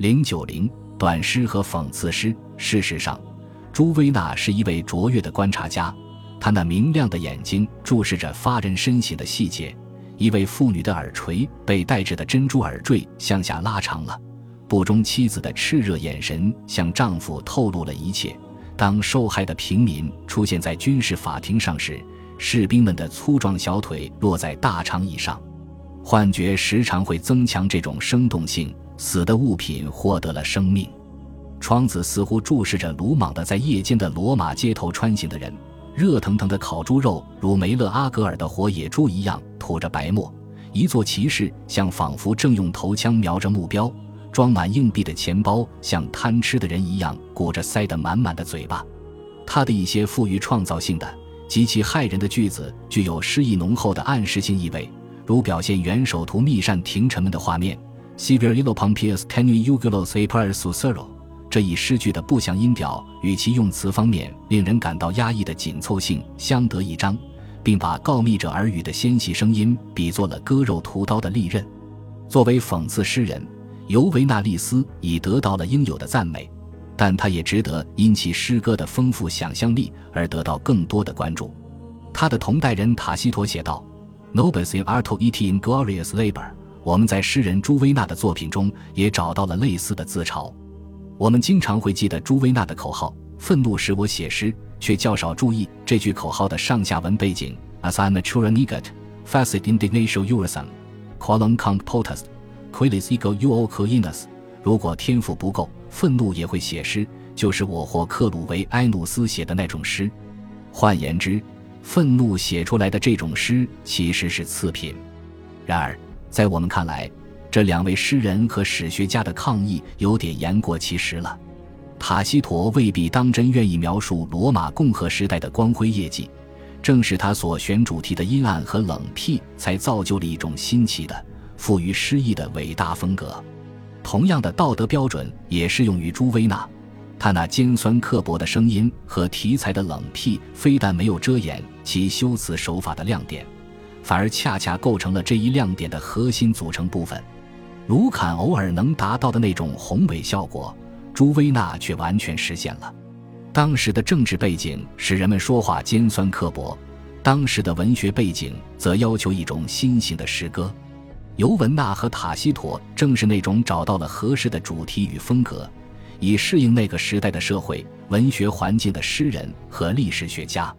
零九零短诗和讽刺诗。事实上，朱薇娜是一位卓越的观察家，她那明亮的眼睛注视着发人深省的细节。一位妇女的耳垂被戴着的珍珠耳坠向下拉长了，不忠妻子的炽热眼神向丈夫透露了一切。当受害的平民出现在军事法庭上时，士兵们的粗壮小腿落在大长椅上，幻觉时常会增强这种生动性。死的物品获得了生命，窗子似乎注视着鲁莽的在夜间的罗马街头穿行的人。热腾腾的烤猪肉如梅勒阿格尔的活野猪一样吐着白沫。一座骑士像仿佛正用头枪瞄着目标。装满硬币的钱包像贪吃的人一样鼓着塞得满满的嘴巴。他的一些富于创造性的、极其骇人的句子具有诗意浓厚的暗示性意味，如表现元首图密善廷臣们的画面。Severe illo pompius tenui jugulos a per s u s e r o 这一诗句的不祥音调与其用词方面令人感到压抑的紧凑性相得益彰，并把告密者耳语的纤细声音比作了割肉屠刀的利刃。作为讽刺诗人，尤维纳利斯已得到了应有的赞美，但他也值得因其诗歌的丰富想象力而得到更多的关注。他的同代人塔西佗写道：“Nobis in arto et in glorious labor。”我们在诗人朱薇娜的作品中也找到了类似的自嘲。我们经常会记得朱薇娜的口号：“愤怒使我写诗”，却较少注意这句口号的上下文背景。As I mature negat, facit indignatio urasum, qualum conc potest, quilis ego uo coinus。如果天赋不够，愤怒也会写诗，就是我或克鲁维埃努斯写的那种诗。换言之，愤怒写出来的这种诗其实是次品。然而。在我们看来，这两位诗人和史学家的抗议有点言过其实了。塔西佗未必当真愿意描述罗马共和时代的光辉业绩，正是他所选主题的阴暗和冷僻，才造就了一种新奇的、富于诗意的伟大风格。同样的道德标准也适用于朱薇娜，他那尖酸刻薄的声音和题材的冷僻，非但没有遮掩其修辞手法的亮点。反而恰恰构成了这一亮点的核心组成部分。卢坎偶尔能达到的那种宏伟效果，朱威纳却完全实现了。当时的政治背景使人们说话尖酸刻薄，当时的文学背景则要求一种新型的诗歌。尤文纳和塔西佗正是那种找到了合适的主题与风格，以适应那个时代的社会文学环境的诗人和历史学家。